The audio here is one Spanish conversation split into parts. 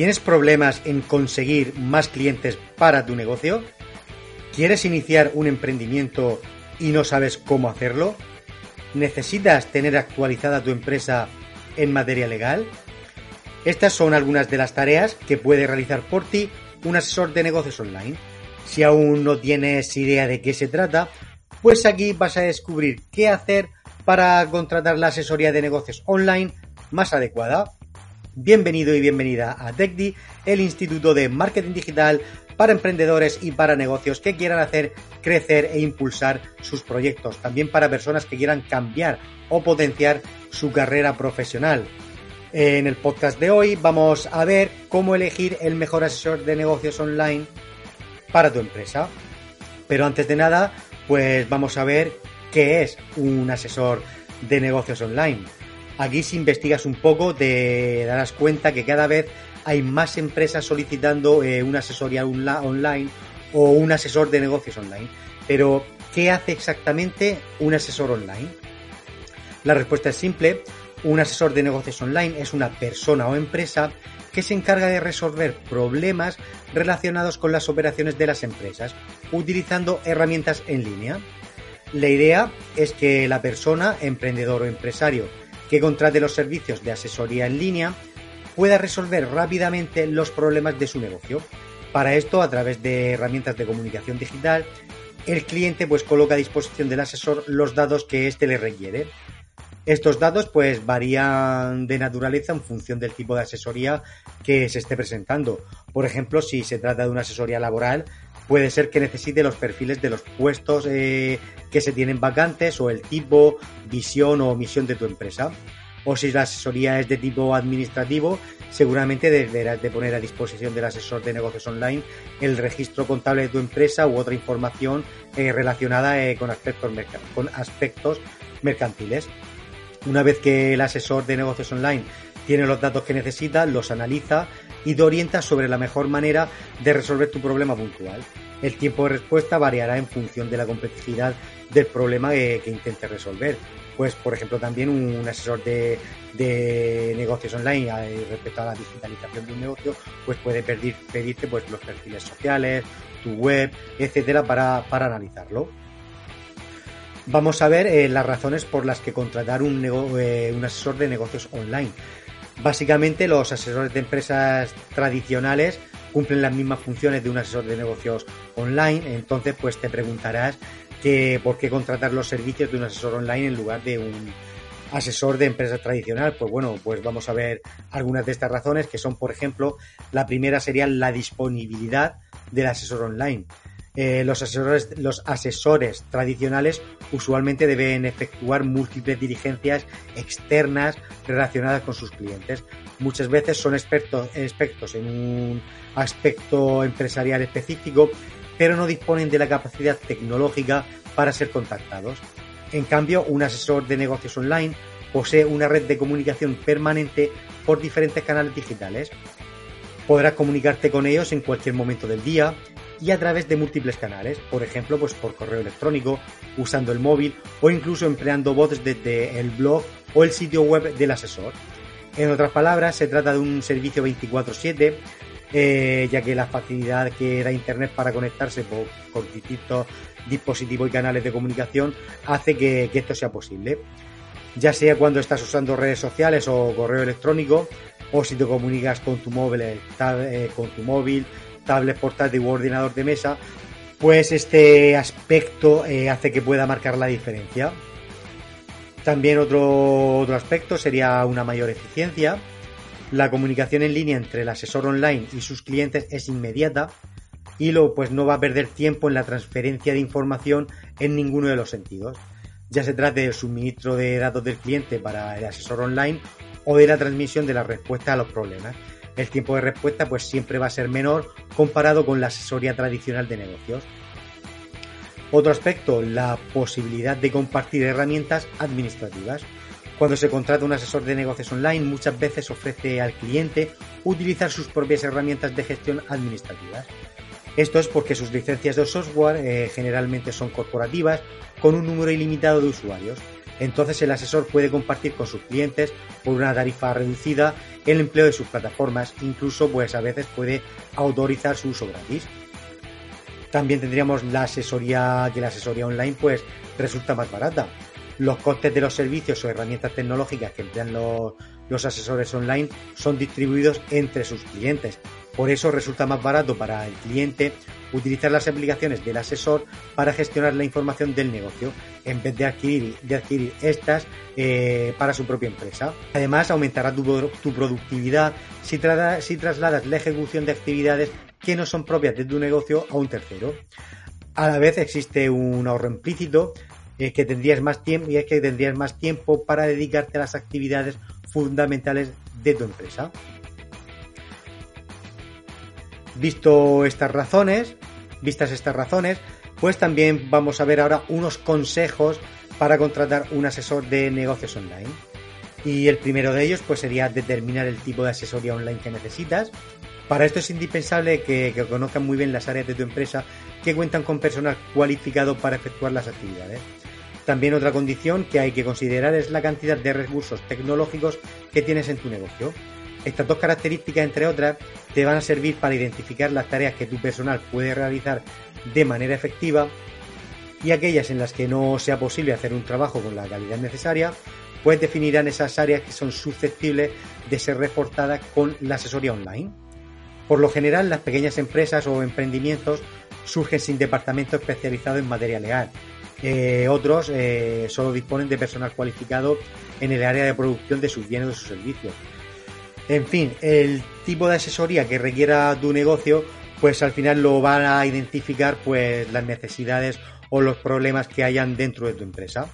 ¿Tienes problemas en conseguir más clientes para tu negocio? ¿Quieres iniciar un emprendimiento y no sabes cómo hacerlo? ¿Necesitas tener actualizada tu empresa en materia legal? Estas son algunas de las tareas que puede realizar por ti un asesor de negocios online. Si aún no tienes idea de qué se trata, pues aquí vas a descubrir qué hacer para contratar la asesoría de negocios online más adecuada. Bienvenido y bienvenida a TechDi, el Instituto de Marketing Digital para emprendedores y para negocios que quieran hacer crecer e impulsar sus proyectos. También para personas que quieran cambiar o potenciar su carrera profesional. En el podcast de hoy vamos a ver cómo elegir el mejor asesor de negocios online para tu empresa. Pero antes de nada, pues vamos a ver qué es un asesor de negocios online. Aquí si investigas un poco te darás cuenta que cada vez hay más empresas solicitando eh, una asesoría online o un asesor de negocios online. Pero, ¿qué hace exactamente un asesor online? La respuesta es simple. Un asesor de negocios online es una persona o empresa que se encarga de resolver problemas relacionados con las operaciones de las empresas, utilizando herramientas en línea. La idea es que la persona, emprendedor o empresario, que contrate los servicios de asesoría en línea, pueda resolver rápidamente los problemas de su negocio. Para esto, a través de herramientas de comunicación digital, el cliente pues coloca a disposición del asesor los datos que éste le requiere. Estos datos pues varían de naturaleza en función del tipo de asesoría que se esté presentando. Por ejemplo, si se trata de una asesoría laboral, puede ser que necesite los perfiles de los puestos eh, que se tienen vacantes o el tipo, visión o misión de tu empresa. O si la asesoría es de tipo administrativo, seguramente deberás de poner a disposición del asesor de negocios online el registro contable de tu empresa u otra información eh, relacionada eh, con, aspectos con aspectos mercantiles. Una vez que el asesor de negocios online tiene los datos que necesita, los analiza y te orienta sobre la mejor manera de resolver tu problema puntual. El tiempo de respuesta variará en función de la complejidad del problema que, intentes resolver. Pues, por ejemplo, también un, asesor de, negocios online eh, respecto a la digitalización de un negocio, pues puede pedirte pues, los perfiles sociales, tu web, etcétera, para analizarlo vamos a ver eh, las razones por las que contratar un, eh, un asesor de negocios online. Básicamente los asesores de empresas tradicionales cumplen las mismas funciones de un asesor de negocios online, entonces pues te preguntarás que por qué contratar los servicios de un asesor online en lugar de un asesor de empresa tradicional. Pues bueno, pues vamos a ver algunas de estas razones que son, por ejemplo, la primera sería la disponibilidad del asesor online. Eh, los, asesores, tradicionales usualmente deben efectuar múltiples diligencias externas relacionadas con sus clientes. Muchas veces son expertos, expertos en un aspecto empresarial específico, pero no disponen de la capacidad tecnológica para ser contactados. En cambio, un asesor de negocios online posee una red de comunicación permanente por diferentes canales digitales. Podrás comunicarte con ellos en cualquier momento del día, y a través de múltiples canales, por ejemplo, pues por correo electrónico, usando el móvil o incluso empleando bots desde el blog o el sitio web del asesor. En otras palabras, se trata de un servicio 24/7, eh, ya que la facilidad que da Internet para conectarse por, distintos dispositivos y canales de comunicación hace que, esto sea posible. Ya sea cuando estás usando redes sociales o correo electrónico, o si te comunicas con tu móvil, eh, con tu móvil tablet portátil u ordenador de mesa, pues este aspecto eh, hace que pueda marcar la diferencia. También otro, otro aspecto sería una mayor eficiencia. La comunicación en línea entre el asesor online y sus clientes es inmediata y lo, pues no va a perder tiempo en la transferencia de información en ninguno de los sentidos. Ya se trate del suministro de datos del cliente para el asesor online o de la transmisión de la respuesta a los problemas el tiempo de respuesta pues siempre va a ser menor comparado con la asesoría tradicional de negocios. Otro aspecto, la posibilidad de compartir herramientas administrativas. Cuando se contrata un asesor de negocios online, muchas veces ofrece al cliente utilizar sus propias herramientas de gestión administrativas. Esto es porque sus licencias de software eh, generalmente son corporativas con un número ilimitado de usuarios. Entonces el asesor puede compartir con sus clientes por una tarifa reducida el empleo de sus plataformas, incluso pues a veces puede autorizar su uso gratis. También tendríamos la asesoría, que la asesoría online pues resulta más barata. Los costes de los servicios o herramientas tecnológicas que emplean los, los asesores online son distribuidos entre sus clientes. Por eso resulta más barato para el cliente utilizar las aplicaciones del asesor para gestionar la información del negocio en vez de adquirir, estas eh, para su propia empresa. Además, aumentará tu, productividad si, si trasladas la ejecución de actividades que no son propias de tu negocio a un tercero. A la vez existe un ahorro implícito eh, que tendrías más tiempo y es que tendrías más tiempo para dedicarte a las actividades fundamentales de tu empresa. Visto estas razones, vistas estas razones, pues también vamos a ver ahora unos consejos para contratar un asesor de negocios online. Y el primero de ellos pues sería determinar el tipo de asesoría online que necesitas. Para esto es indispensable que, que conozcan muy bien las áreas de tu empresa que cuentan con personal cualificado para efectuar las actividades. También otra condición que hay que considerar es la cantidad de recursos tecnológicos que tienes en tu negocio. Estas dos características, entre otras, te van a servir para identificar las tareas que tu personal puede realizar de manera efectiva y aquellas en las que no sea posible hacer un trabajo con la calidad necesaria, pues definirán esas áreas que son susceptibles de ser reforzadas con la asesoría online. Por lo general, las pequeñas empresas o emprendimientos surgen sin departamento especializado en materia legal. Eh, otros eh, solo disponen de personal cualificado en el área de producción de sus bienes o sus servicios. En fin, el tipo de asesoría que requiera tu negocio, pues al final lo van a identificar pues las necesidades o los problemas que hayan dentro de tu empresa.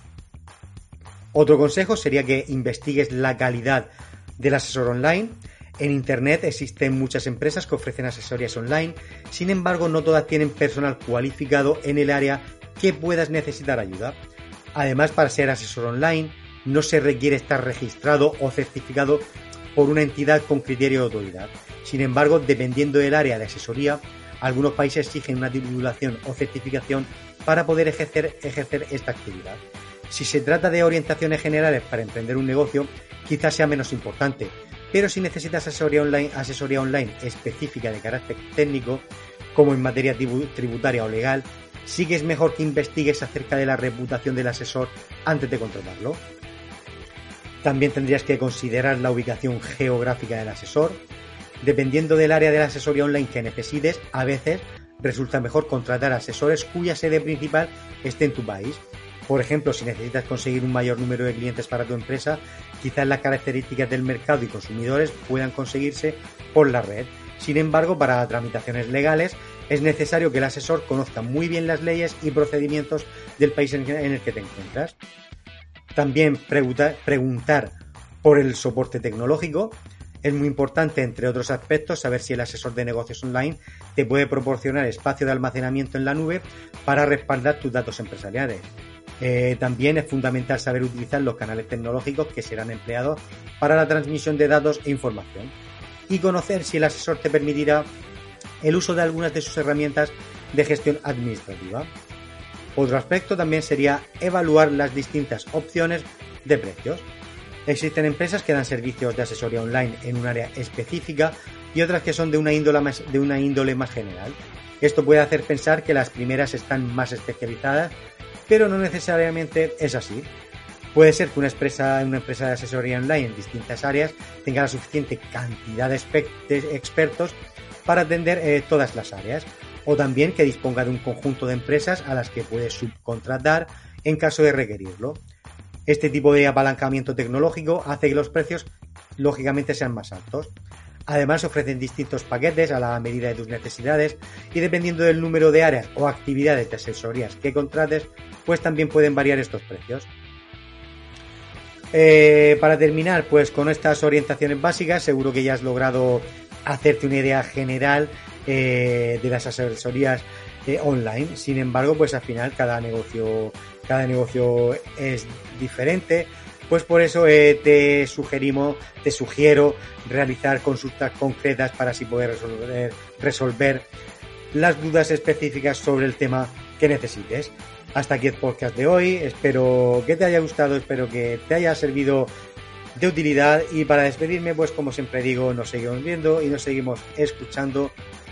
Otro consejo sería que investigues la calidad del asesor online. En Internet existen muchas empresas que ofrecen asesorías online, sin embargo no todas tienen personal cualificado en el área que puedas necesitar ayuda. Además, para ser asesor online no se requiere estar registrado o certificado por una entidad con criterio de autoridad. Sin embargo, dependiendo del área de asesoría, algunos países exigen una titulación o certificación para poder ejercer, esta actividad. Si se trata de orientaciones generales para emprender un negocio, quizás sea menos importante, pero si necesitas asesoría online, asesoría online específica de carácter técnico, como en materia tributaria o legal, sí que es mejor que investigues acerca de la reputación del asesor antes de contratarlo. También tendrías que considerar la ubicación geográfica del asesor. Dependiendo del área de la asesoría online que necesites, a veces resulta mejor contratar asesores cuya sede principal esté en tu país. Por ejemplo, si necesitas conseguir un mayor número de clientes para tu empresa, quizás las características del mercado y consumidores puedan conseguirse por la red. Sin embargo, para tramitaciones legales es necesario que el asesor conozca muy bien las leyes y procedimientos del país en el que te encuentras. También preguntar por el soporte tecnológico. Es muy importante, entre otros aspectos, saber si el asesor de negocios online te puede proporcionar espacio de almacenamiento en la nube para respaldar tus datos empresariales. Eh, también es fundamental saber utilizar los canales tecnológicos que serán empleados para la transmisión de datos e información. Y conocer si el asesor te permitirá el uso de algunas de sus herramientas de gestión administrativa. Otro aspecto también sería evaluar las distintas opciones de precios. Existen empresas que dan servicios de asesoría online en un área específica y otras que son de una índole más, general. Esto puede hacer pensar que las primeras están más especializadas, pero no necesariamente es así. Puede ser que una empresa, una empresa de asesoría online en distintas áreas tenga la suficiente cantidad de expertos para atender eh, todas las áreas, o también que disponga de un conjunto de empresas a las que puede subcontratar en caso de requerirlo. Este tipo de apalancamiento tecnológico hace que los precios lógicamente sean más altos. Además ofrecen distintos paquetes a la medida de tus necesidades y dependiendo del número de áreas o actividades de asesorías que contrates, pues también pueden variar estos precios. Eh, para terminar, pues con estas orientaciones básicas, seguro que ya has logrado hacerte una idea general eh, de las asesorías eh, online. Sin embargo, pues al final cada negocio, cada negocio es diferente. Pues por eso eh, te sugerimos, te sugiero realizar consultas concretas para así poder resolver, resolver las dudas específicas sobre el tema que necesites. Hasta aquí el podcast de hoy. Espero que te haya gustado, espero que te haya servido de utilidad. Y para despedirme, pues como siempre digo, nos seguimos viendo y nos seguimos escuchando